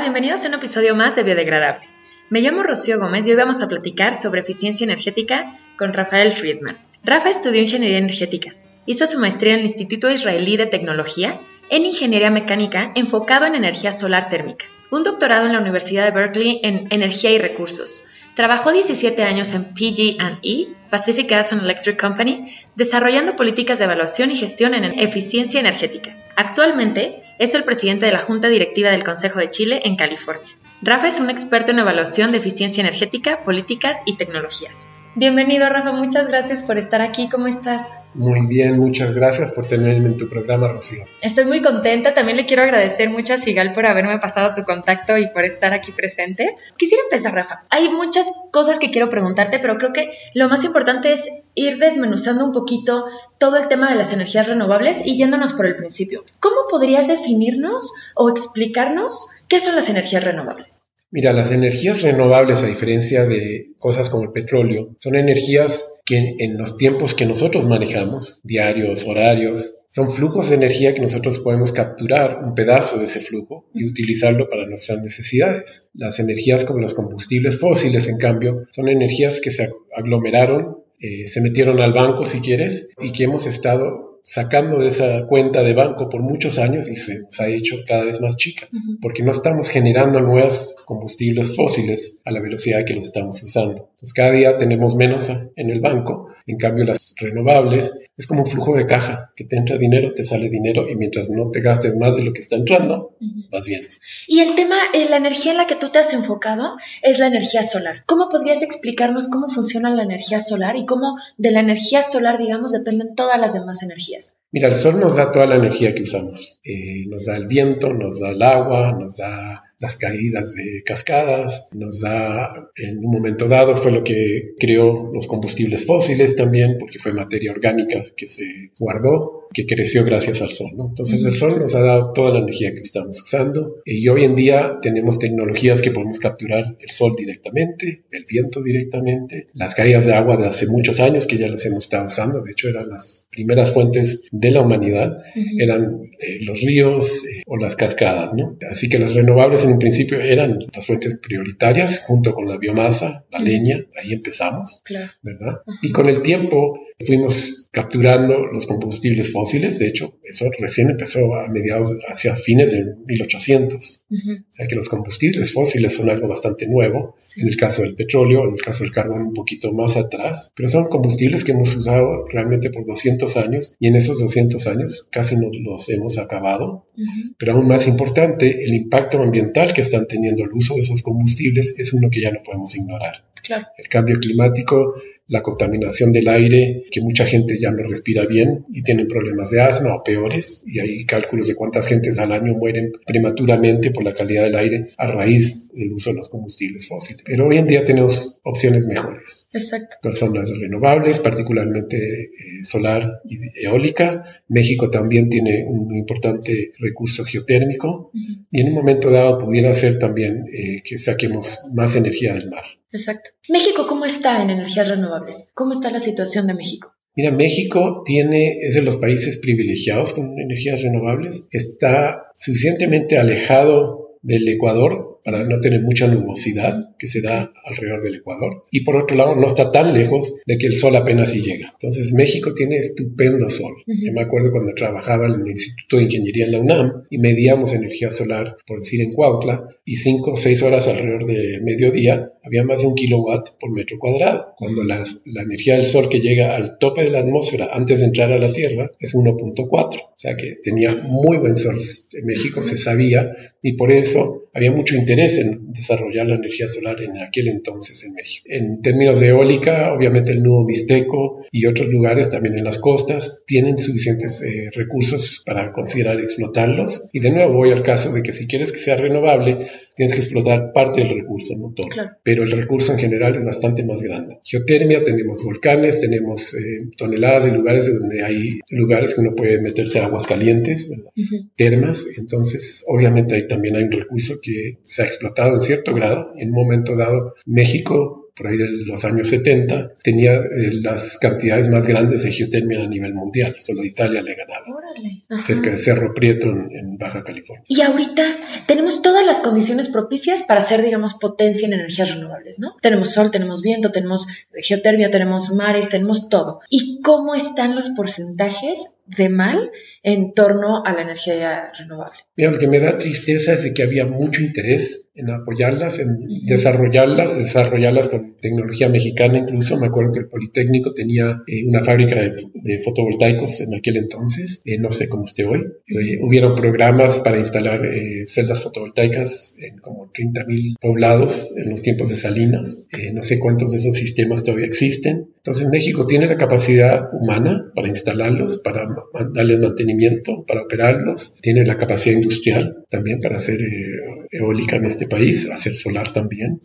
Bienvenidos a un episodio más de Biodegradable. Me llamo Rocío Gómez y hoy vamos a platicar sobre eficiencia energética con Rafael Friedman. Rafa estudió ingeniería energética. Hizo su maestría en el Instituto Israelí de Tecnología en ingeniería mecánica enfocado en energía solar térmica. Un doctorado en la Universidad de Berkeley en energía y recursos. Trabajó 17 años en PG&E, Pacific Gas and Electric Company, desarrollando políticas de evaluación y gestión en eficiencia energética. Actualmente es el presidente de la Junta Directiva del Consejo de Chile en California. Rafa es un experto en evaluación de eficiencia energética, políticas y tecnologías. Bienvenido, Rafa. Muchas gracias por estar aquí. ¿Cómo estás? Muy bien, muchas gracias por tenerme en tu programa, Rocío. Estoy muy contenta. También le quiero agradecer mucho a Sigal por haberme pasado tu contacto y por estar aquí presente. Quisiera empezar, Rafa. Hay muchas cosas que quiero preguntarte, pero creo que lo más importante es ir desmenuzando un poquito todo el tema de las energías renovables y yéndonos por el principio. ¿Cómo podrías definirnos o explicarnos qué son las energías renovables? Mira, las energías renovables, a diferencia de cosas como el petróleo, son energías que en, los tiempos que nosotros manejamos, diarios, horarios, son flujos de energía que nosotros podemos capturar un pedazo de ese flujo y utilizarlo para nuestras necesidades. Las energías como los combustibles fósiles, en cambio, son energías que se aglomeraron, eh, se metieron al banco, si quieres, y que hemos estado sacando de esa cuenta de banco por muchos años y se, ha hecho cada vez más chica, porque no estamos generando nuevos combustibles fósiles a la velocidad que los estamos usando. Entonces cada día tenemos menos en el banco, en cambio las renovables es como un flujo de caja, que te entra dinero, te sale dinero y mientras no te gastes más de lo que está entrando, vas bien. Y el tema, eh, la energía en la que tú te has enfocado es la energía solar. ¿Cómo podrías explicarnos cómo funciona la energía solar y cómo de la energía solar, digamos, dependen todas las demás energías? Mira, el sol nos da toda la energía que usamos. Eh, nos da el viento, nos da el agua, nos da las caídas de cascadas, nos da, en un momento dado, fue lo que creó los combustibles fósiles también, porque fue materia orgánica que se guardó, que creció gracias al sol. Entonces el sol nos ha dado toda la energía que estamos usando y hoy en día tenemos tecnologías que podemos capturar el sol directamente, el viento directamente, las caídas de agua de hace muchos años que ya las hemos estado usando, de hecho eran las primeras fuentes de la humanidad, eran eh, los ríos eh, o las cascadas. ¿no? Así que las renovables en principio eran las fuentes prioritarias junto con la biomasa, la leña, ahí empezamos, ¿verdad? Y con el tiempo fuimos capturando los combustibles fósiles, de hecho, eso recién empezó a mediados, hacia fines de 1800. O sea que los combustibles fósiles son algo bastante nuevo, en el caso del petróleo, en el caso del carbón un poquito más atrás, pero son combustibles que hemos usado realmente por 200 años y en esos 200 años casi nos los hemos acabado. Pero aún más importante, el impacto ambiental que están teniendo el uso de esos combustibles es uno que ya no podemos ignorar. El cambio climático la contaminación del aire, que mucha gente ya no respira bien y tienen problemas de asma o peores, y hay cálculos de cuántas gentes al año mueren prematuramente por la calidad del aire a raíz del uso de los combustibles fósiles. Pero hoy en día tenemos opciones mejores. Exacto. Que son las renovables, particularmente eh, solar y eólica. México también tiene un importante recurso geotérmico y en un momento dado pudiera ser también eh, que saquemos más energía del mar. Exacto. México, ¿cómo está en energías renovables? ¿Cómo está la situación de México? Mira, México tiene, es de los países privilegiados con energías renovables, está suficientemente alejado del Ecuador para no tener mucha nubosidad que se da alrededor del Ecuador. Y por otro lado, no está tan lejos de que el sol apenas si llega. Entonces, México tiene estupendo sol. Yo me acuerdo cuando trabajaba en el Instituto de Ingeniería en la UNAM y medíamos energía solar, por decir, en Cuautla, y cinco o seis horas alrededor del mediodía había más de un kilowatt por metro cuadrado. Cuando la energía del sol que llega al tope de la atmósfera antes de entrar a la Tierra es 1.4. O sea que tenía muy buen sol. En México se sabía y por eso había mucho interés en desarrollar la energía solar en aquel entonces en México. En términos de eólica, obviamente el nudo mixteco y otros lugares también en las costas tienen suficientes eh, recursos para considerar explotarlos. Y de nuevo voy al caso de que si quieres que sea renovable, tienes que explotar parte del recurso, no todo. Pero el recurso en general es bastante más grande. Geotermia, tenemos volcanes, tenemos eh, toneladas de lugares donde hay lugares que uno puede meterse aguas calientes, termas. Entonces, obviamente ahí también hay un recurso que se ha explotado en cierto grado. En un momento dado, México por ahí de los años 70, tenía eh, las cantidades más grandes de geotermia a nivel mundial. Solo Italia le ganaba. Cerca de Cerro Prieto, en, Baja California. Y ahorita tenemos todas las condiciones propicias para ser, digamos, potencia en energías renovables, ¿no? Tenemos sol, tenemos viento, tenemos geotermia, tenemos mares, tenemos todo. ¿Y cómo están los porcentajes de mal en torno a la energía renovable. Mira, lo que me da tristeza es de que había mucho interés en apoyarlas, en desarrollarlas, desarrollarlas con tecnología mexicana incluso. Me acuerdo que el Politécnico tenía eh, una fábrica de, fotovoltaicos en aquel entonces, eh, no sé cómo esté hoy. Eh, hubieron programas para instalar celdas fotovoltaicas en como 30.000 poblados en los tiempos de Salinas. no sé cuántos de esos sistemas todavía existen. Entonces México tiene la capacidad humana para instalarlos, para darles mantenimiento, para operarlos. Tiene la capacidad industrial también para hacer eólica en este país, hacer solar también.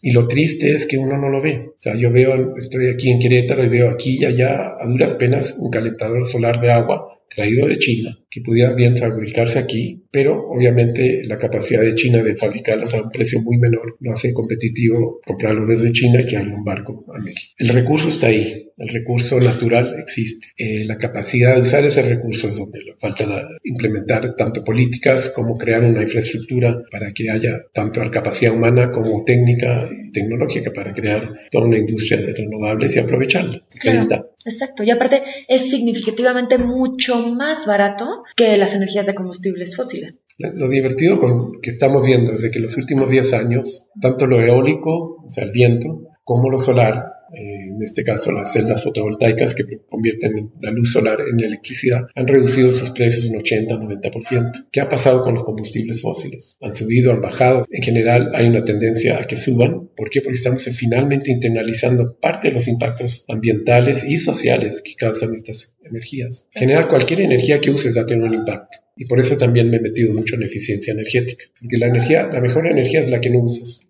Y lo triste es que uno no lo ve. O sea, yo veo, estoy aquí en Querétaro y veo aquí y allá a duras penas un calentador solar de agua traído de China, que pudiera bien fabricarse aquí, pero obviamente la capacidad de China de fabricarlas a un precio muy menor no hace competitivo comprarlo desde China y traerlo un barco a México. El recurso está ahí, el recurso natural existe. Eh, la capacidad de usar ese recurso es donde falta implementar tanto políticas como crear una infraestructura para que haya tanto la capacidad humana como técnica y tecnológica para crear toda una industria de renovables y aprovecharla. Ahí está. Exacto, y aparte es significativamente mucho más barato que las energías de combustibles fósiles. Lo divertido con que estamos viendo es que los últimos 10 años, tanto lo eólico, o sea, el viento, como lo solar, eh, en este caso las celdas fotovoltaicas que convierten la luz solar en electricidad, han reducido sus precios un 80-90%. ¿Qué ha pasado con los combustibles fósiles? Han subido, han bajado. En general hay una tendencia a que suban. ¿Por qué? Porque estamos finalmente internalizando parte de los impactos ambientales y sociales que causan estas energías. En general, cualquier energía que uses va a tener un impacto. Y por eso también me he metido mucho en eficiencia energética. Porque la energía, la mejor energía es la que no usas.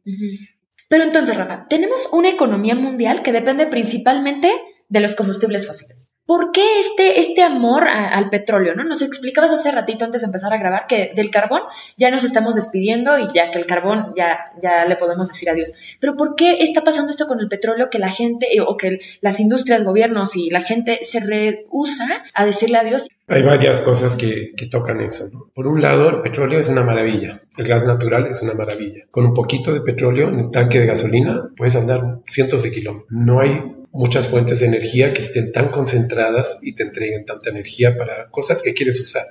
Pero entonces, Rafa, tenemos una economía mundial que depende principalmente de los combustibles fósiles. ¿Por qué este, este amor al petróleo? ¿no? Nos explicabas hace ratito antes de empezar a grabar que del carbón ya nos estamos despidiendo y ya que el carbón ya, ya le podemos decir adiós. Pero ¿por qué está pasando esto con el petróleo que la gente eh, o que las industrias, gobiernos y la gente se rehúsa a decirle adiós? Hay varias cosas que, que tocan eso. Por un lado, el petróleo es una maravilla. El gas natural es una maravilla. Con un poquito de petróleo en un tanque de gasolina puedes andar cientos de kilómetros. No hay muchas fuentes de energía que estén tan concentradas y te entreguen tanta energía para cosas que quieres usar.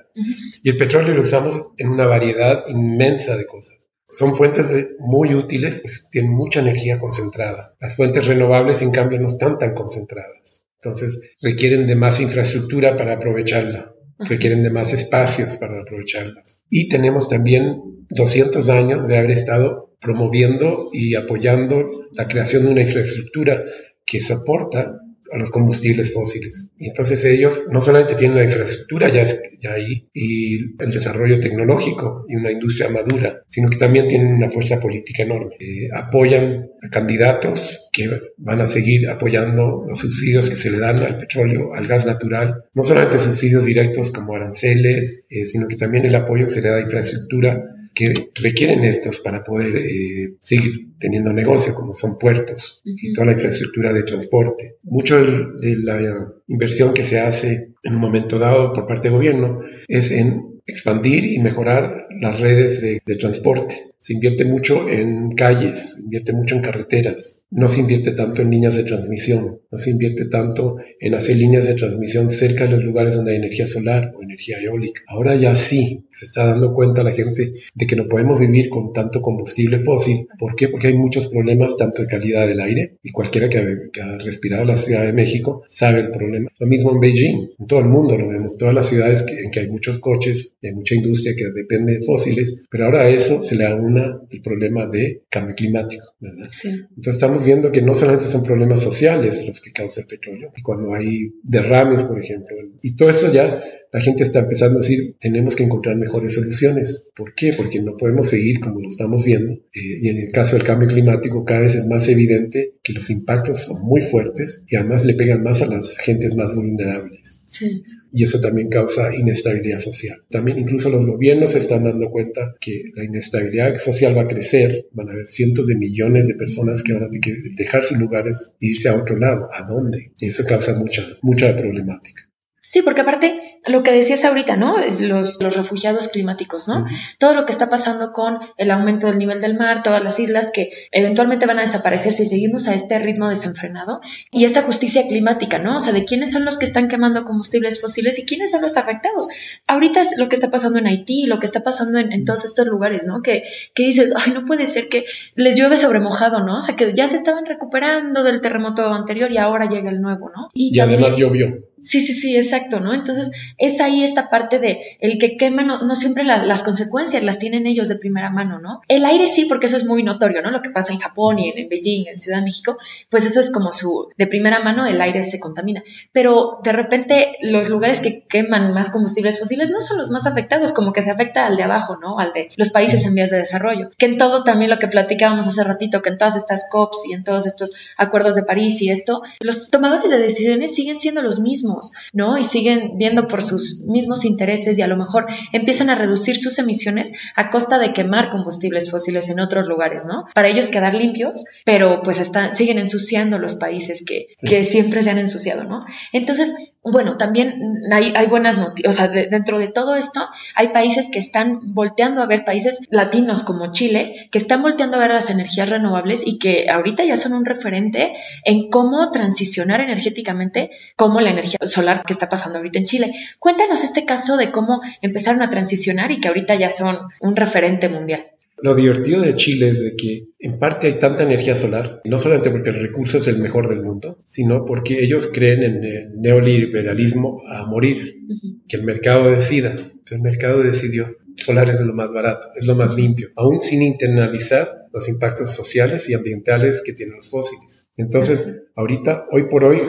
Y el petróleo lo usamos en una variedad inmensa de cosas. Son fuentes muy útiles, pues tienen mucha energía concentrada. Las fuentes renovables, en cambio, no están tan concentradas. Entonces, requieren de más infraestructura para aprovecharla, requieren de más espacios para aprovecharlas. Y tenemos también 200 años de haber estado promoviendo y apoyando la creación de una infraestructura que soporta a los combustibles fósiles. Y entonces ellos no solamente tienen la infraestructura ya, ya ahí y el desarrollo tecnológico y una industria madura, sino que también tienen una fuerza política enorme. Eh, apoyan a candidatos que van a seguir apoyando los subsidios que se le dan al petróleo, al gas natural, no solamente subsidios directos como aranceles, eh, sino que también el apoyo que se le da a infraestructura que requieren estos para poder eh, seguir teniendo negocio, como son puertos y toda la infraestructura de transporte. Mucho de la inversión que se hace en un momento dado por parte del gobierno es en expandir y mejorar las redes de, de transporte se invierte mucho en calles, se invierte mucho en carreteras, no se invierte tanto en líneas de transmisión, no se invierte tanto en hacer líneas de transmisión cerca de los lugares donde hay energía solar o energía eólica. Ahora ya sí, se está dando cuenta la gente de que no podemos vivir con tanto combustible fósil. ¿Por qué? Porque hay muchos problemas tanto de calidad del aire y cualquiera que ha, respirado la Ciudad de México sabe el problema. Lo mismo en Beijing, en todo el mundo lo vemos, todas las ciudades en que hay muchos coches, hay mucha industria que depende de fósiles, pero ahora a eso se le da el problema de cambio climático. Entonces estamos viendo que no solamente son problemas sociales los que causa el petróleo, y cuando hay derrames, por ejemplo, y todo eso ya la gente está empezando a decir, tenemos que encontrar mejores soluciones. ¿Por qué? Porque no podemos seguir como lo estamos viendo. Eh, y en el caso del cambio climático, cada vez es más evidente que los impactos son muy fuertes y además le pegan más a las gentes más vulnerables. Sí y eso también causa inestabilidad social. También incluso los gobiernos se están dando cuenta que la inestabilidad social va a crecer, van a haber cientos de millones de personas que van a tener que dejar sus lugares e irse a otro lado. ¿A dónde? Y eso causa mucha, mucha problemática. Sí, porque aparte, lo que decías ahorita, ¿no? Es los, los refugiados climáticos, ¿no? Todo lo que está pasando con el aumento del nivel del mar, todas las islas que eventualmente van a desaparecer si seguimos a este ritmo desenfrenado. Y esta justicia climática, ¿no? O sea, de quiénes son los que están quemando combustibles fósiles y quiénes son los afectados. Ahorita es lo que está pasando en Haití, lo que está pasando en, todos estos lugares, ¿no? Que, que dices, ay, no puede ser que les llueve sobre mojado, ¿no? O sea, que ya se estaban recuperando del terremoto anterior y ahora llega el nuevo, ¿no? Y, además llovió. Sí, sí, sí, exacto, ¿no? Entonces es ahí esta parte de el que quema, no, siempre las, consecuencias las tienen ellos de primera mano, ¿no? El aire sí, porque eso es muy notorio, ¿no? Lo que pasa en Japón y en, Beijing, en Ciudad de México, pues eso es como su, de primera mano el aire se contamina. Pero de repente los lugares que queman más combustibles fósiles no son los más afectados, como que se afecta al de abajo, ¿no? Al de los países en vías de desarrollo. Que en todo también lo que platicábamos hace ratito, que en todas estas COPs y en todos estos acuerdos de París y esto, los tomadores de decisiones siguen siendo los mismos ¿no? Y siguen viendo por sus mismos intereses y a lo mejor empiezan a reducir sus emisiones a costa de quemar combustibles fósiles en otros lugares, ¿no? Para ellos quedar limpios, pero pues están, siguen ensuciando los países que, que siempre se han ensuciado, ¿no? Entonces, bueno, también hay, buenas noticias, o sea, dentro de todo esto hay países que están volteando a ver, países latinos como Chile, que están volteando a ver las energías renovables y que ahorita ya son un referente en cómo transicionar energéticamente como la energía solar que está pasando ahorita en Chile. Cuéntanos este caso de cómo empezaron a transicionar y que ahorita ya son un referente mundial. Lo divertido de Chile es de que en parte hay tanta energía solar, no solamente porque el recurso es el mejor del mundo, sino porque ellos creen en el neoliberalismo a morir, que el mercado decida. el mercado decidió, solar es lo más barato, es lo más limpio, aún sin internalizar los impactos sociales y ambientales que tienen los fósiles. Entonces, ahorita, hoy por hoy,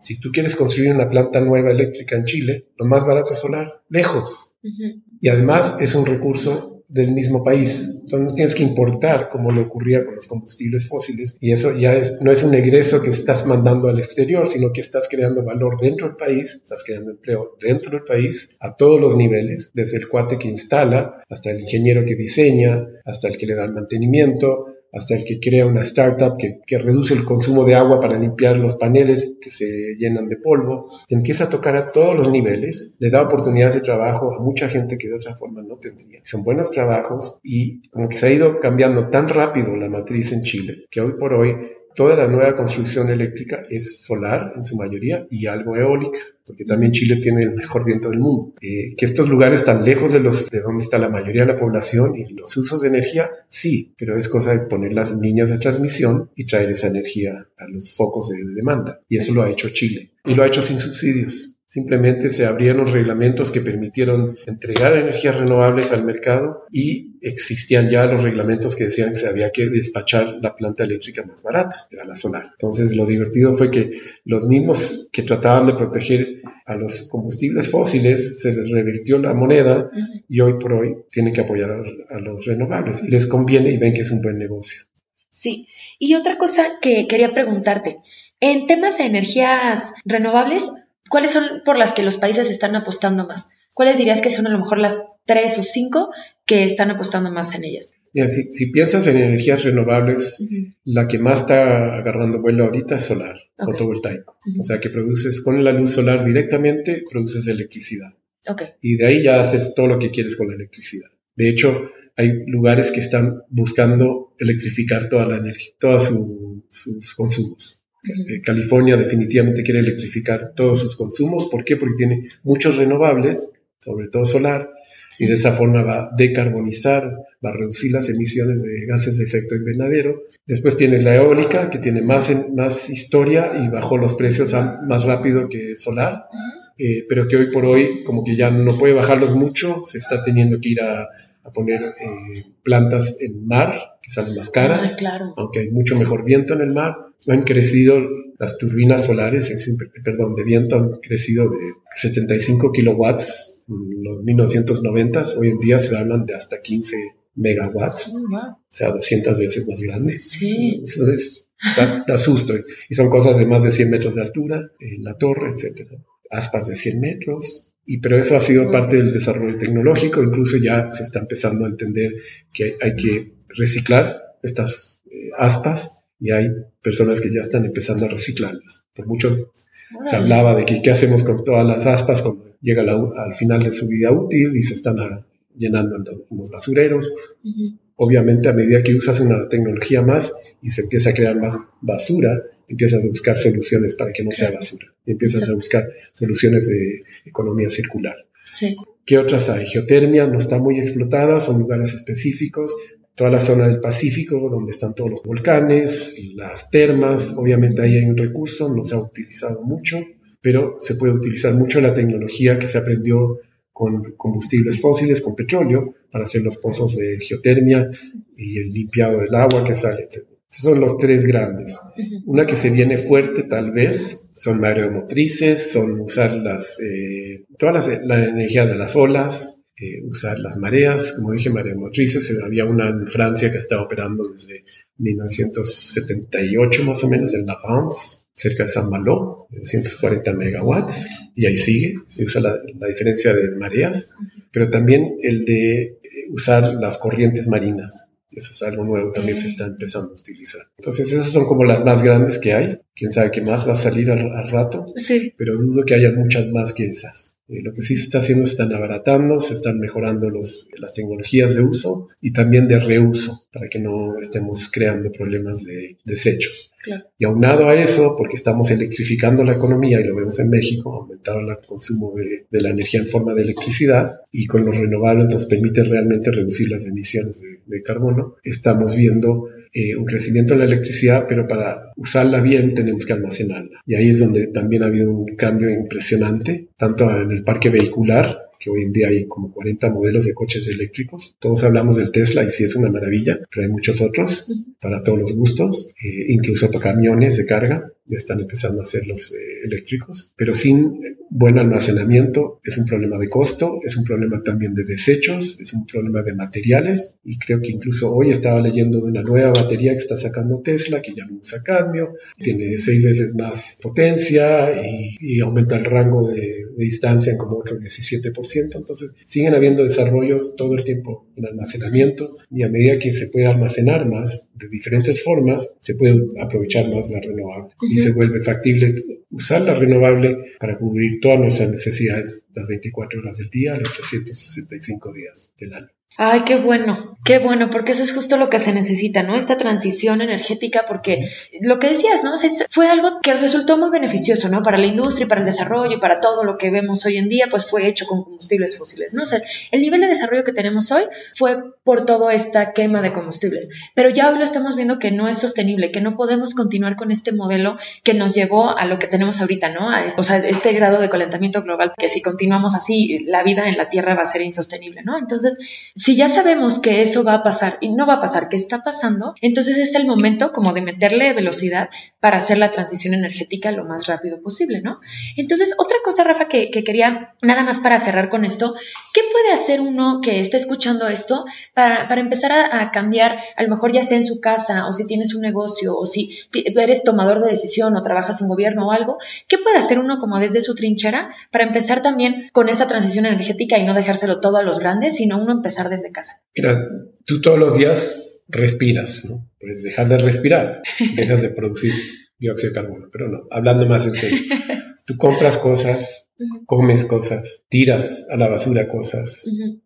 si tú quieres construir una planta nueva eléctrica en Chile, lo más barato es solar, lejos. Y además es un recurso del mismo país. Entonces no tienes que importar como le ocurría con los combustibles fósiles y eso ya no es un egreso que estás mandando al exterior, sino que estás creando valor dentro del país, estás creando empleo dentro del país a todos los niveles, desde el cuate que instala hasta el ingeniero que diseña, hasta el que le da el mantenimiento, hasta el que crea una startup que, que, reduce el consumo de agua para limpiar los paneles que se llenan de polvo, te empieza a tocar a todos los niveles, le da oportunidades de trabajo a mucha gente que de otra forma no tendría. Son buenos trabajos y como que se ha ido cambiando tan rápido la matriz en Chile que hoy por hoy toda la nueva construcción eléctrica es solar en su mayoría y algo eólica porque también Chile tiene el mejor viento del mundo. Eh, que estos lugares tan lejos de, donde está la mayoría de la población y los usos de energía, sí, pero es cosa de poner las líneas de transmisión y traer esa energía a los focos de demanda. Y eso lo ha hecho Chile. Y lo ha hecho sin subsidios. Simplemente se abrieron reglamentos que permitieron entregar energías renovables al mercado y existían ya los reglamentos que decían que se había que despachar la planta eléctrica más barata, era la solar. Entonces lo divertido fue que los mismos que trataban de proteger a los combustibles fósiles se les revirtió la moneda y hoy por hoy tienen que apoyar a, los renovables y les conviene y ven que es un buen negocio. Sí, y otra cosa que quería preguntarte, en temas de energías renovables, ¿Cuáles son por las que los países están apostando más? ¿Cuáles dirías que son a lo mejor las tres o cinco que están apostando más en ellas? si, piensas en energías renovables, la que más está agarrando vuelo ahorita es solar, fotovoltaico. O sea que produces con la luz solar directamente, produces electricidad. Y de ahí ya haces todo lo que quieres con la electricidad. De hecho, hay lugares que están buscando electrificar toda la energía, todos sus consumos. Eh, California definitivamente quiere electrificar todos sus consumos. ¿Por qué? Porque tiene muchos renovables, sobre todo solar, y de esa forma va a decarbonizar, va a reducir las emisiones de gases de efecto invernadero. Después tiene la eólica, que tiene más, más historia y bajó los precios más rápido que solar, eh, pero que hoy por hoy como que ya no puede bajarlos mucho, se está teniendo que ir a, poner eh, plantas en mar, que salen más caras, ah, aunque hay mucho mejor viento en el mar, han crecido las turbinas solares, perdón, de viento han crecido de 75 kilowatts en los 1990, hoy en día se hablan de hasta 15 megawatts, oh, o sea, 200 veces más grande. Sí. Eso es, da, susto. Y son cosas de más de 100 metros de altura, en la torre, etcétera. Aspas de 100 metros. Y, pero eso ha sido parte del desarrollo tecnológico, incluso ya se está empezando a entender que hay que reciclar estas eh, aspas y hay personas que ya están empezando a reciclarlas. Por mucho se hablaba de que qué hacemos con todas las aspas cuando llega al final de su vida útil y se están llenando en los basureros. Obviamente a medida que usas una tecnología más y se empieza a crear más basura, empiezas a buscar soluciones para que no sea basura. Y empiezas a buscar soluciones de economía circular. Sí. ¿Qué otras hay? Geotermia no está muy explotada, son lugares específicos. Toda la zona del Pacífico, donde están todos los volcanes, las termas, obviamente ahí hay un recurso, no se ha utilizado mucho, pero se puede utilizar mucho la tecnología que se aprendió con combustibles fósiles, con petróleo, para hacer los pozos de geotermia y el limpiado del agua que sale, etc. Esos son los tres grandes. Una que se viene fuerte tal vez son mareomotrices, son usar las, eh, toda la energía de las olas, eh, usar las mareas. Como dije, mareomotrices, había una en Francia que estaba operando desde 1978 más o menos en La France, cerca de San Malo, de 140 megawatts, y ahí sigue, y usa la, diferencia de mareas, pero también el de eh, usar las corrientes marinas. Eso es algo nuevo, también se está empezando a utilizar. Entonces, esas son como las más grandes que hay. Quién sabe qué más va a salir al, al rato, sí. pero dudo que haya muchas más que esas. Eh, lo que sí se está haciendo es están abaratando, se están mejorando los, las tecnologías de uso y también de reuso para que no estemos creando problemas de desechos. Y aunado a eso, porque estamos electrificando la economía y lo vemos en México, aumentando el consumo de, de, la energía en forma de electricidad y con los renovables nos permite realmente reducir las emisiones de, de carbono, estamos viendo eh, un crecimiento en la electricidad, pero para usarla bien tenemos que almacenarla. Y ahí es donde también ha habido un cambio impresionante, tanto en el parque vehicular, que hoy en día hay como 40 modelos de coches eléctricos. Todos hablamos del Tesla y sí es una maravilla, pero hay muchos otros para todos los gustos, eh, incluso camiones de carga, ya están empezando a hacerlos eh, eléctricos, pero sin buen almacenamiento es un problema de costo, es un problema también de desechos, es un problema de materiales y creo que incluso hoy estaba leyendo de una nueva batería que está sacando Tesla que ya no usa cadmio, tiene seis veces más potencia y, aumenta el rango de, distancia en como otro 17%, entonces siguen habiendo desarrollos todo el tiempo en almacenamiento y a medida que se puede almacenar más de diferentes formas, se puede aprovechar más la renovable y se vuelve factible usar la renovable para cubrir todas nuestras necesidades las 24 horas del día, los 365 días del año. Ay, qué bueno, qué bueno, porque eso es justo lo que se necesita, ¿no? Esta transición energética, porque lo que decías, ¿no? fue algo que resultó muy beneficioso, ¿no? Para la industria, para el desarrollo, para todo lo que vemos hoy en día, pues fue hecho con combustibles fósiles, ¿no? O sea, el nivel de desarrollo que tenemos hoy fue por toda esta quema de combustibles, pero ya hoy lo estamos viendo que no es sostenible, que no podemos continuar con este modelo que nos llevó a lo que tenemos ahorita, ¿no? A, o sea, este grado de calentamiento global, que si continuamos así, la vida en la Tierra va a ser insostenible, ¿no? Entonces, si ya sabemos que eso va a pasar y no va a pasar, que está pasando, entonces es el momento como de meterle velocidad para hacer la transición energética lo más rápido posible, ¿no? Entonces, otra cosa, Rafa, que, quería, nada más para cerrar con esto, ¿qué puede hacer uno que esté escuchando esto para, empezar a, cambiar, a lo mejor ya sea en su casa o si tienes un negocio o si eres tomador de decisión o trabajas en gobierno o algo, ¿qué puede hacer uno como desde su trinchera para empezar también con esa transición energética y no dejárselo todo a los grandes, sino uno empezar desde casa? Mira, tú todos los días respiras, ¿no? Puedes dejar de respirar, dejas de producir dióxido de carbono, pero no, hablando más en serio. Tú compras cosas, comes cosas, tiras a la basura cosas,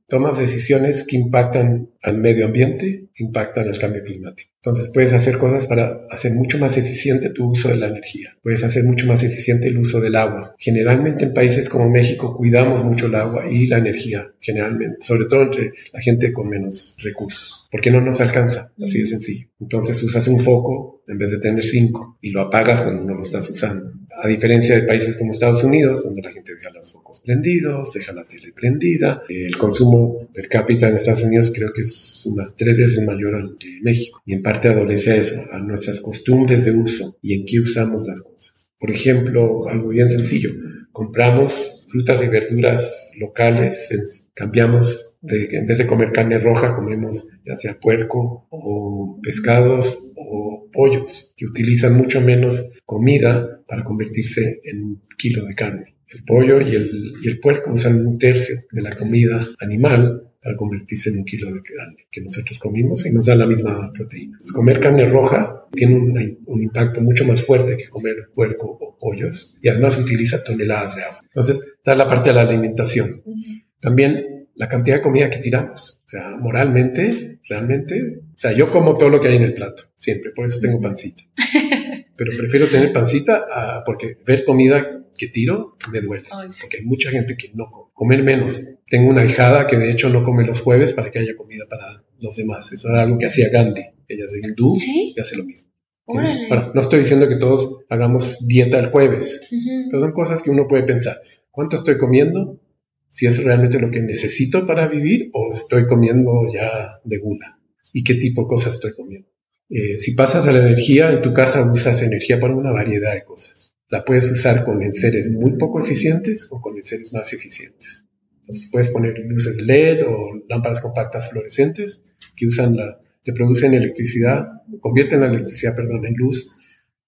tomas decisiones que impactan al medio ambiente, impactan al cambio climático. Entonces puedes hacer cosas para hacer mucho más eficiente tu uso de la energía. Puedes hacer mucho más eficiente el uso del agua. Generalmente en países como México cuidamos mucho el agua y la energía, generalmente, sobre todo entre la gente con menos recursos, porque no nos alcanza, así de sencillo. Entonces usas un foco en vez de tener cinco y lo apagas cuando no lo estás usando A diferencia de países como Estados Unidos, donde la gente deja los focos prendidos, deja la tele prendida, el consumo per cápita en Estados Unidos creo que es unas tres veces mayor al de México. Y en parte adolece a eso, a nuestras costumbres de uso y en qué usamos las cosas. Por ejemplo, algo bien sencillo, compramos frutas y verduras locales, cambiamos de, en vez de comer carne roja, comemos ya sea puerco o pescados o pollos, que utilizan mucho menos comida para convertirse en un kilo de carne. El pollo y el, y el puerco usan un tercio de la comida animal para convertirse en un kilo de carne que nosotros comimos y nos da la misma proteína. comer carne roja tiene un, un, impacto mucho más fuerte que comer puerco o pollos y además utiliza toneladas de agua. Entonces, está la parte de la alimentación. También la cantidad de comida que tiramos. O sea, moralmente, realmente, o sea, yo como todo lo que hay en el plato, siempre, por eso tengo pancita. Pero prefiero tener pancita a, porque ver comida que tiro me duele. Porque hay mucha gente que no come. Comer menos. Tengo una hijada que de hecho no come los jueves para que haya comida para los demás. Eso era algo que hacía Gandhi. Ella es de hindú y hace lo mismo. no estoy diciendo que todos hagamos dieta el jueves, pero son cosas que uno puede pensar. ¿Cuánto estoy comiendo? Si es realmente lo que necesito para vivir o estoy comiendo ya de gula. ¿Y qué tipo de cosas estoy comiendo? Eh, si pasas a la energía, en tu casa usas energía para una variedad de cosas la puedes usar con enseres muy poco eficientes o con enseres más eficientes. Entonces puedes poner luces LED o lámparas compactas fluorescentes que usan te producen electricidad, convierten la electricidad, perdón, en luz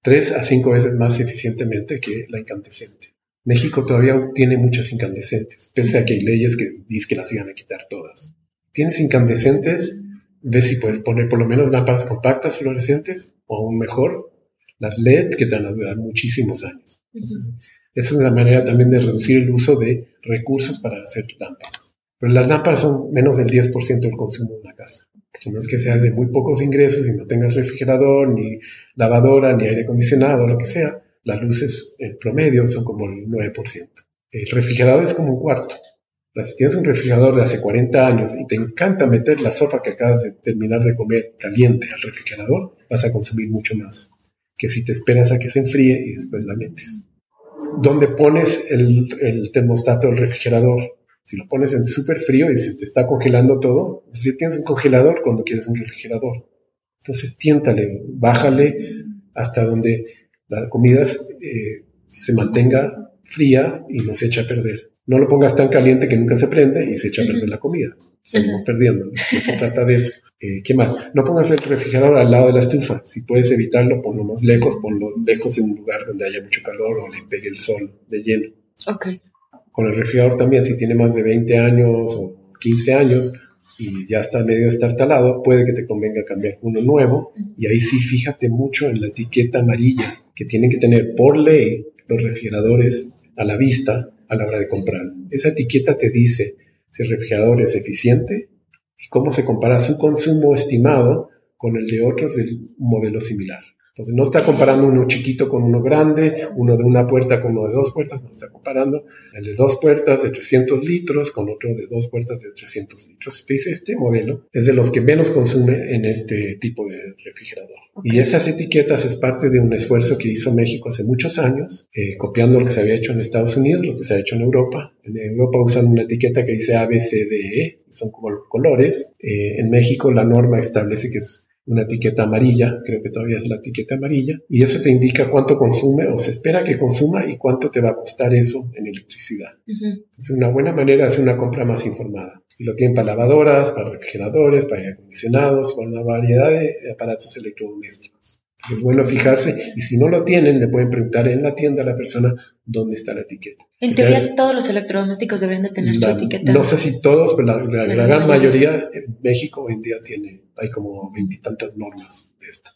tres a cinco veces más eficientemente que la incandescente. México todavía tiene muchas incandescentes, pese a que hay leyes que dicen que las iban a quitar todas. Tienes incandescentes, ves si puedes poner por lo menos lámparas compactas fluorescentes o aún mejor, las LED que te van a durar muchísimos años. esa es una manera también de reducir el uso de recursos para hacer lámparas. Pero las lámparas son menos del 10% del consumo de una casa. No es que sea de muy pocos ingresos y no tengas refrigerador, ni lavadora, ni aire acondicionado, lo que sea. Las luces en promedio son como el 9%. El refrigerador es como un cuarto. Si tienes un refrigerador de hace 40 años y te encanta meter la sopa que acabas de terminar de comer caliente al refrigerador, vas a consumir mucho más que si te esperas a que se enfríe y después la metes. ¿Dónde pones el, termostato del refrigerador? Si lo pones en súper frío y se te está congelando todo, pues si tienes un congelador cuando quieres un refrigerador. Entonces tiéntale, bájale hasta donde la comida eh, se mantenga fría y no se echa a perder. No lo pongas tan caliente que nunca se prende y se echa a perder la comida. Seguimos perdiendo. No se trata de eso. Eh, ¿Qué más? No pongas el refrigerador al lado de la estufa. Si puedes evitarlo, ponlo más lejos, ponlo lejos de un lugar donde haya mucho calor o le pegue el sol de lleno. Ok. Con el refrigerador también, si tiene más de 20 años o 15 años y ya está medio estartalado, puede que te convenga cambiar uno nuevo. Y ahí sí, fíjate mucho en la etiqueta amarilla que tienen que tener por ley los refrigeradores a la vista a la hora de comprar. Esa etiqueta te dice si el refrigerador es eficiente y cómo se compara su consumo estimado con el de otros de un modelo similar. Entonces no está comparando uno chiquito con uno grande, uno de una puerta con uno de dos puertas, no está comparando el de dos puertas de 300 litros con otro de dos puertas de 300 litros. Dice este modelo es de los que menos consume en este tipo de refrigerador. Y esas etiquetas es parte de un esfuerzo que hizo México hace muchos años, eh, copiando lo que se había hecho en Estados Unidos, lo que se ha hecho en Europa. En Europa usan una etiqueta que dice A, B, C, D, E, son como colores. Eh, en México la norma establece que es una etiqueta amarilla, creo que todavía es la etiqueta amarilla, y eso te indica cuánto consume o se espera que consuma y cuánto te va a costar eso en electricidad. Es una buena manera de hacer una compra más informada. Y lo tienen para lavadoras, para refrigeradores, para aire acondicionados, para una variedad de aparatos electrodomésticos. Es bueno fijarse y si no lo tienen, le pueden preguntar en la tienda a la persona dónde está la etiqueta. En teoría, todos los electrodomésticos deberían de tener su etiqueta. No sé si todos, pero la, gran mayoría en México hoy en día tiene, hay como veintitantas normas de esto.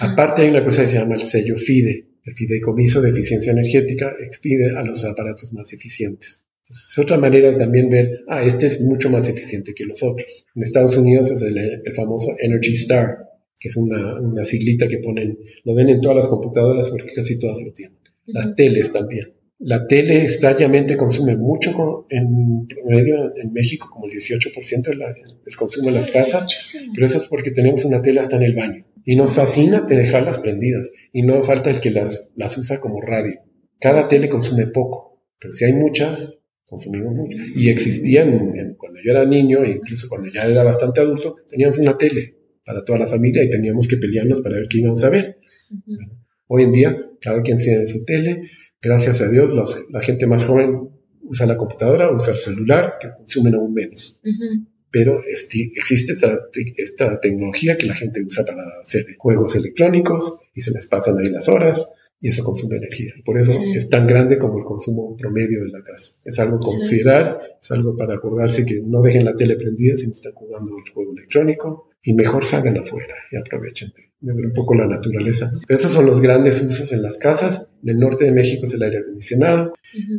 Aparte hay una cosa que se llama el sello FIDE. El Fideicomiso de Eficiencia Energética expide a los aparatos más eficientes. es otra manera de también ver, ah, este es mucho más eficiente que los otros. En Estados Unidos es el, el famoso Energy Star, que es una, una, siglita que ponen, lo ven en todas las computadoras porque casi todas lo tienen. Las teles también. La tele extrañamente consume mucho en promedio en México, como el 18% del consumo en las casas, pero eso es porque tenemos una tele hasta en el baño. Y nos fascina dejarlas prendidas. Y no falta el que las, las usa como radio. Cada tele consume poco, pero si hay muchas, consumimos mucho. Y existían, cuando yo era niño, e incluso cuando ya era bastante adulto, teníamos una tele para toda la familia y teníamos que pelearnos para ver qué íbamos a ver. Hoy en día, cada quien tiene su tele. Gracias a Dios, la gente más joven usa la computadora, usa el celular, que consumen aún menos. Pero existe esta, tecnología que la gente usa para hacer juegos electrónicos y se les pasan ahí las horas y eso consume energía. Por eso es tan grande como el consumo promedio de la casa. Es algo a considerar, es algo para acordarse que no dejen la tele prendida si no están jugando el juego electrónico y mejor salgan afuera y aprovechen de ver un poco la naturaleza. Pero esos son los grandes usos en las casas. En el norte de México es el aire acondicionado.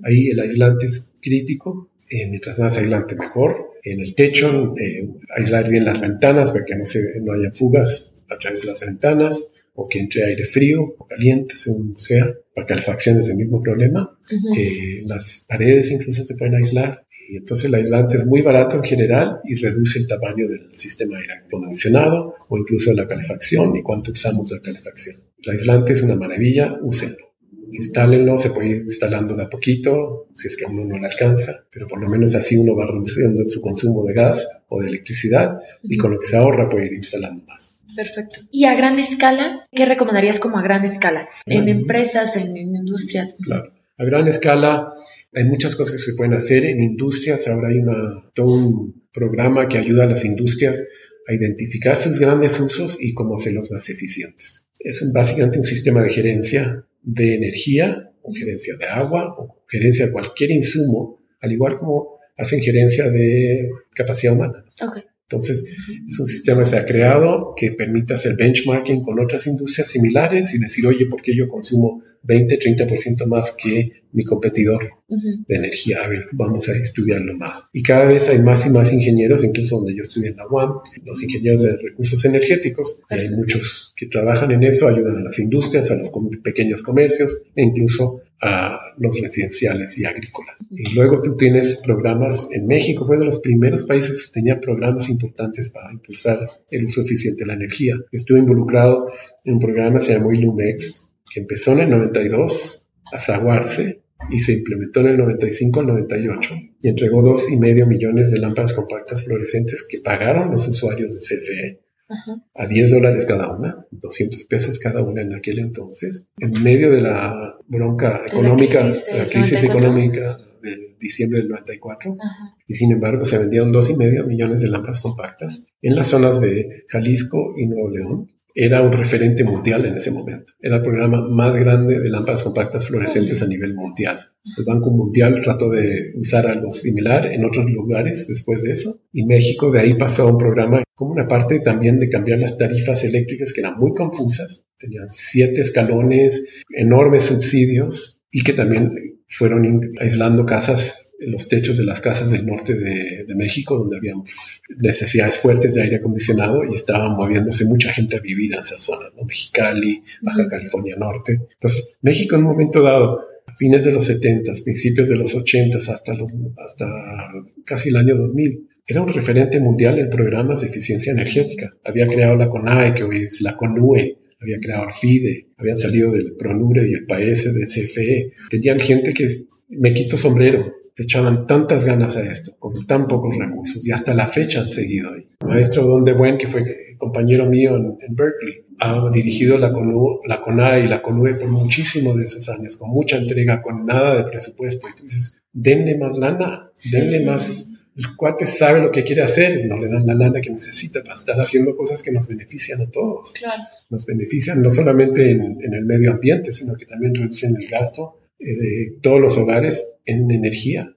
Ahí el aislante es crítico. Eh, mientras más aislante, mejor. En el techo, eh, aislar bien las ventanas para que no, se, no haya fugas a través de las ventanas o que entre aire frío o caliente, según sea. Para calefacción es el mismo problema. Eh, las paredes incluso se pueden aislar y entonces el aislante es muy barato en general y reduce el tamaño del sistema aire acondicionado o incluso la calefacción y cuánto usamos la calefacción. El aislante es una maravilla, úsenlo. Instálenlo, se puede ir instalando de a poquito, si es que a uno no le alcanza, pero por lo menos así uno va reduciendo su consumo de gas o de electricidad y con lo que se ahorra puede ir instalando más. Perfecto. ¿Y a gran escala? ¿Qué recomendarías como a gran escala? ¿En empresas, en, en industrias? Claro. A gran escala hay muchas cosas que se pueden hacer en industrias. Ahora hay una, todo un programa que ayuda a las industrias a identificar sus grandes usos y cómo hacerlos más eficientes. Es básicamente un sistema de gerencia de energía o gerencia de agua o gerencia de cualquier insumo, al igual como hacen gerencia de capacidad humana. Entonces, es un sistema que se ha creado que permite hacer benchmarking con otras industrias similares y decir, oye, ¿por qué yo consumo 20, 30% más que mi competidor de energía. A ver, vamos a estudiarlo más. Y cada vez hay más y más ingenieros, incluso donde yo estudié en la UAM, los ingenieros de recursos energéticos, hay muchos que trabajan en eso, ayudan a las industrias, a los pequeños comercios e incluso a los residenciales y agrícolas. Y luego tú tienes programas, en México fue de los primeros países que tenía programas importantes para impulsar el uso eficiente de la energía. Estuve involucrado en un programa que se llamó Ilumex, que empezó en el 92 a fraguarse y se implementó en el 95 al 98 y entregó dos y medio millones de lámparas compactas fluorescentes que pagaron los usuarios de CFE a 10 dólares cada una, 200 pesos cada una en aquel entonces, en medio de la bronca económica, la crisis, económica de diciembre del 94, y sin embargo se vendieron dos y medio millones de lámparas compactas en las zonas de Jalisco y Nuevo León, era un referente mundial en ese momento. Era el programa más grande de lámparas compactas fluorescentes a nivel mundial. El Banco Mundial trató de usar algo similar en otros lugares después de eso. Y México de ahí pasó a un programa como una parte también de cambiar las tarifas eléctricas que eran muy confusas. Tenían siete escalones, enormes subsidios y que también fueron aislando casas los techos de las casas del norte de, México, donde había necesidades fuertes de aire acondicionado y estaba moviéndose mucha gente a vivir en esas zonas, ¿no? Mexicali, Baja California Norte. Entonces, México en un momento dado, a fines de los 70, principios de los 80, hasta, los, hasta casi el año 2000, era un referente mundial en programas de eficiencia energética. Había creado la CONAE, que hoy es la CONUE, había creado el FIDE, habían salido del PRONURE y el PAES del CFE. Tenían gente que me quito sombrero, echaban tantas ganas a esto, con tan pocos recursos, y hasta la fecha han seguido ahí. El maestro Don de Buen, que fue compañero mío en, Berkeley, ha dirigido la, CONU, la y la CONUE por muchísimos de esos años, con mucha entrega, con nada de presupuesto. Entonces, denle más lana, denle más... El cuate sabe lo que quiere hacer, no le dan la lana que necesita para estar haciendo cosas que nos benefician a todos. Claro. Nos benefician no solamente en, en el medio ambiente, sino que también reducen el gasto de todos los hogares en energía.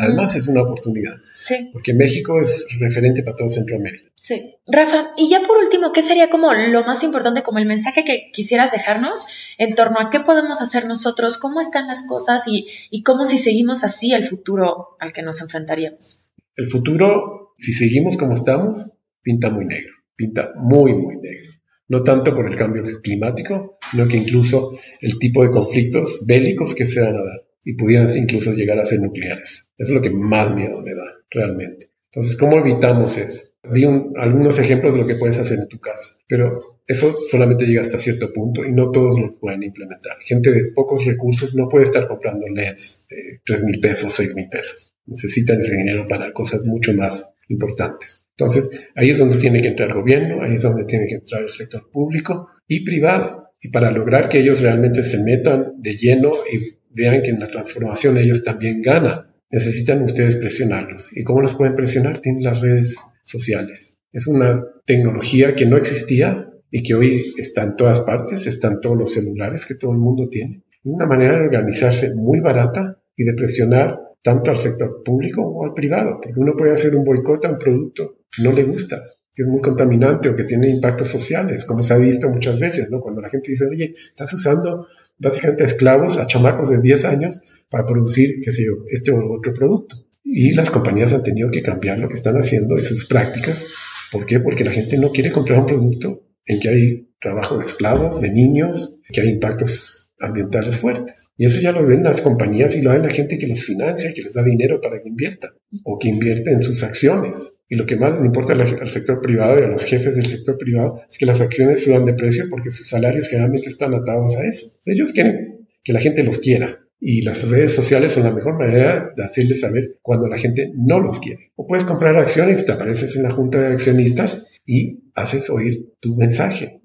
Además es una oportunidad. Sí. Porque México es referente para todo Centroamérica. Sí. Rafa, y ya por último, ¿qué sería como lo más importante, como el mensaje que quisieras dejarnos en torno a qué podemos hacer nosotros, cómo están las cosas y, y cómo si seguimos así el futuro al que nos enfrentaríamos? El futuro, si seguimos como estamos, pinta muy negro, pinta muy, muy negro no tanto por el cambio climático, sino que incluso el tipo de conflictos bélicos que se van a dar y pudieran incluso llegar a ser nucleares. Eso es lo que más miedo me da, realmente. Entonces, ¿cómo evitamos eso? Di algunos ejemplos de lo que puedes hacer en tu casa, pero eso solamente llega hasta cierto punto y no todos lo pueden implementar. Gente de pocos recursos no puede estar comprando LEDs de 3 mil pesos, 6 mil pesos. Necesitan ese dinero para cosas mucho más importantes. Entonces, ahí es donde tiene que entrar el gobierno, ahí es donde tiene que entrar el sector público y privado. Y para lograr que ellos realmente se metan de lleno y vean que en la transformación ellos también ganan, necesitan ustedes presionarlos. ¿Y cómo los pueden presionar? Tienen las redes sociales. Es una tecnología que no existía y que hoy está en todas partes, están todos los celulares que todo el mundo tiene. Es una manera de organizarse muy barata y de presionar tanto al sector público o al privado, porque uno puede hacer un boicot a un producto que no le gusta, que es muy contaminante o que tiene impactos sociales, como se ha visto muchas veces, ¿no? Cuando la gente dice, oye, estás usando básicamente esclavos, a chamacos de 10 años para producir, qué sé yo, este o otro producto. Y las compañías han tenido que cambiar lo que están haciendo y sus prácticas. ¿Por qué? Porque la gente no quiere comprar un producto en que hay trabajo de esclavos, de niños, que hay impactos ambientales fuertes. Y eso ya lo ven las compañías y lo ven la gente que los financia, que les da dinero para que inviertan o que invierte en sus acciones. Y lo que más les importa al, sector privado y a los jefes del sector privado es que las acciones suban de precio porque sus salarios generalmente están atados a eso. Ellos quieren que la gente los quiera. Y las redes sociales son la mejor manera de hacerles saber cuando la gente no los quiere. O puedes comprar acciones, te apareces en la junta de accionistas y haces oír tu mensaje.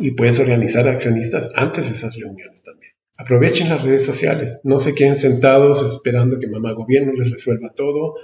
Y puedes organizar accionistas antes de esas reuniones también. Aprovechen las redes sociales. No se queden sentados esperando que mamá gobierno les resuelva todo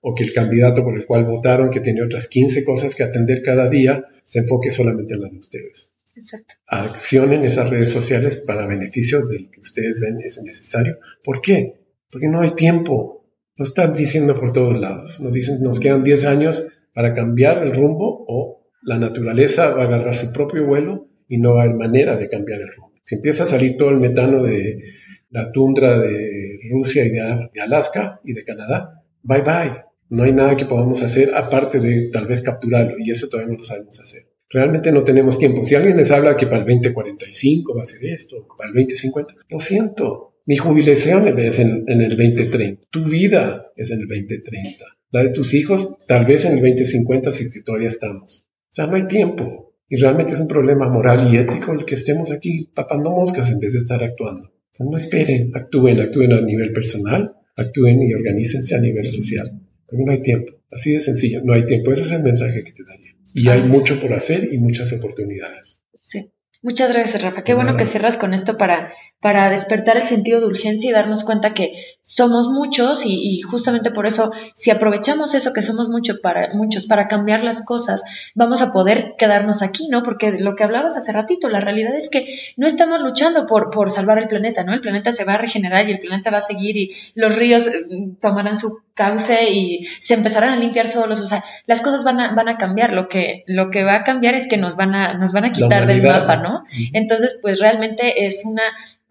o que el candidato por el cual votaron, que tiene otras 15 cosas que atender cada día, se enfoque solamente en las de ustedes. Exacto. Accionen esas redes sociales para beneficio de lo que ustedes ven es necesario. ¿Por qué? Porque no hay tiempo. Lo están diciendo por todos lados. Nos dicen, nos quedan 10 años para cambiar el rumbo o la naturaleza va a agarrar su propio vuelo y no hay manera de cambiar el rumbo. Si empieza a salir todo el metano de la tundra de Rusia y de Alaska y de Canadá, bye bye no hay nada que podamos hacer aparte de tal vez capturarlo y eso todavía no lo sabemos hacer. Realmente no tenemos tiempo. Si alguien les habla que para el 2045 va a ser esto, para el 2050, lo siento. Mi jubilación es en, en el 2030. Tu vida es en el 2030. La de tus hijos tal vez en el 2050 si todavía estamos. Sea, no hay tiempo. Y realmente es un problema moral y ético el que estemos aquí papando moscas en vez de estar actuando. No esperen, actúen, actúen a nivel personal, actúen y organícense a nivel social. Porque no hay tiempo. Así de sencillo, no hay tiempo. Ese es el mensaje que te daría. Y hay mucho por hacer y muchas oportunidades. Sí. Muchas gracias, Rafa. Qué bueno que cierras con esto para, para despertar el sentido de urgencia y darnos cuenta que somos muchos y, justamente por eso, si aprovechamos eso que somos mucho para, muchos para cambiar las cosas, vamos a poder quedarnos aquí, ¿no? Porque lo que hablabas hace ratito, la realidad es que no estamos luchando por, por salvar el planeta, ¿no? El planeta se va a regenerar y el planeta va a seguir y los ríos eh, tomarán su cauce y se empezarán a limpiar solos, o sea, las cosas van a, van a cambiar, lo que, lo que va a cambiar es que nos van a, nos van a quitar del mapa, ¿no? Entonces, pues realmente es una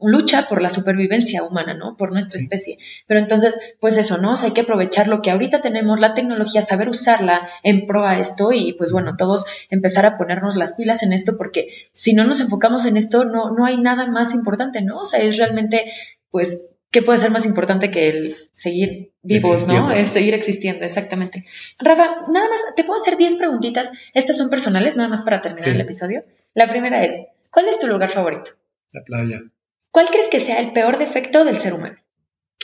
lucha por la supervivencia humana, ¿no? Por nuestra especie. Pero entonces, pues eso, ¿no? hay que aprovechar lo que ahorita tenemos, la tecnología, saber usarla en pro a esto y pues bueno, todos empezar a ponernos las pilas en esto porque si no nos enfocamos en esto, no, no hay nada más importante, ¿no? O sea, es realmente, pues, ¿qué puede ser más importante que el seguir vivos, ¿no? Es seguir existiendo, exactamente. Rafa, nada más, te puedo hacer 10 preguntitas. Estas son personales, nada más para terminar el episodio. La primera es, ¿cuál es tu lugar favorito? La playa. ¿Cuál crees que sea el peor defecto del ser humano?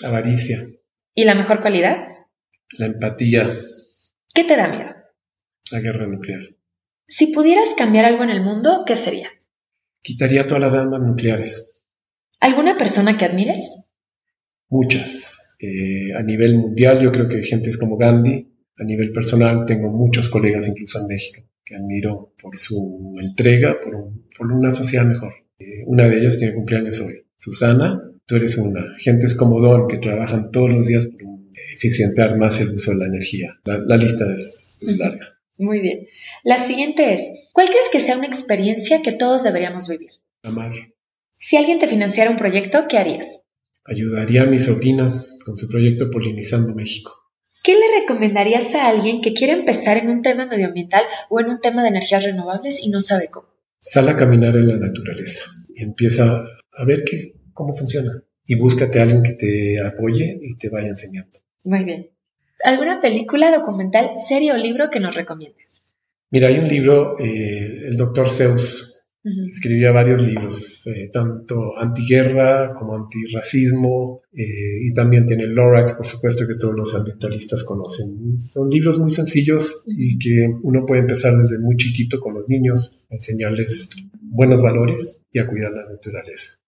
Avaricia. ¿Y la mejor cualidad? La empatía. ¿Qué te da miedo? La guerra nuclear. Si pudieras cambiar algo en el mundo, ¿qué sería? Quitaría todas las armas nucleares. ¿Alguna persona que admires? Muchas. Eh, a nivel mundial yo creo que gente es como Gandhi. A nivel personal tengo muchos colegas incluso en México que admiro por su entrega, por, una sociedad mejor. Eh, una de ellas tiene cumpleaños hoy. Susana, tú eres una. Gentes como Don que trabajan todos los días por eficientar más el uso de la energía. La, lista es, larga. Muy bien. La siguiente es, ¿cuál crees que sea una experiencia que todos deberíamos vivir? Amar. Si alguien te financiara un proyecto, ¿qué harías? Ayudaría a mi sobrina con su proyecto Polinizando México. ¿Qué le recomendarías a alguien que quiere empezar en un tema medioambiental o en un tema de energías renovables y no sabe cómo? Sal a caminar en la naturaleza y empieza a ver qué, cómo funciona. Y búscate a alguien que te apoye y te vaya enseñando. Muy bien. ¿Alguna película, documental, serie o libro que nos recomiendes? Mira, hay un libro, eh, el doctor Zeus, escribía varios libros, eh, tanto antiguerra como antirracismo, eh, y también tiene Lorax, por supuesto, que todos los ambientalistas conocen. Son libros muy sencillos y que uno puede empezar desde muy chiquito con los niños, a enseñarles buenos valores y a cuidar la naturaleza.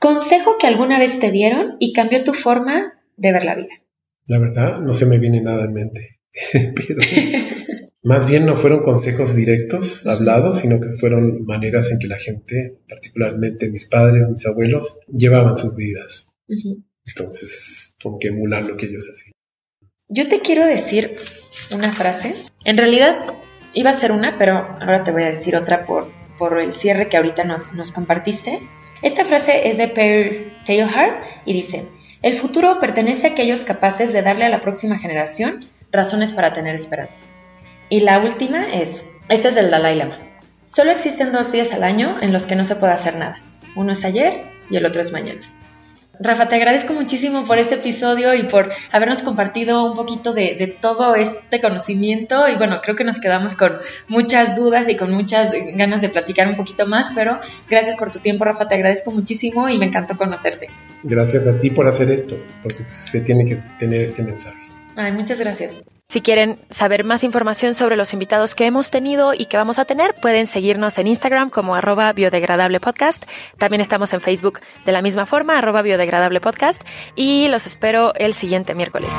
Consejo que alguna vez te dieron y cambió tu forma de ver la vida. La verdad, no se me viene nada en mente, pero más bien no fueron consejos directos hablados, sino que fueron maneras en que la gente, particularmente mis padres, mis abuelos, llevaban sus vidas. Entonces, como que emular lo que ellos hacían. Yo te quiero decir una frase. En realidad iba a ser una, pero ahora te voy a decir otra por, por el cierre que ahorita nos, nos compartiste. Esta frase es de Per Teilhard y dice, el futuro pertenece a aquellos capaces de darle a la próxima generación razones para tener esperanza. Y la última es, esta es del Dalai Lama. Solo existen dos días al año en los que no se puede hacer nada. Uno es ayer y el otro es mañana. Rafa, te agradezco muchísimo por este episodio y por habernos compartido un poquito de, todo este conocimiento. Y bueno, creo que nos quedamos con muchas dudas y con muchas ganas de platicar un poquito más, pero gracias por tu tiempo, Rafa, te agradezco muchísimo y me encantó conocerte. Gracias a ti por hacer esto, porque se tiene que tener este mensaje. Muchas gracias. Si quieren saber más información sobre los invitados que hemos tenido y que vamos a tener, pueden seguirnos en Instagram como arroba biodegradable podcast. También estamos en Facebook de la misma forma, arroba biodegradable podcast. Y los espero el siguiente miércoles.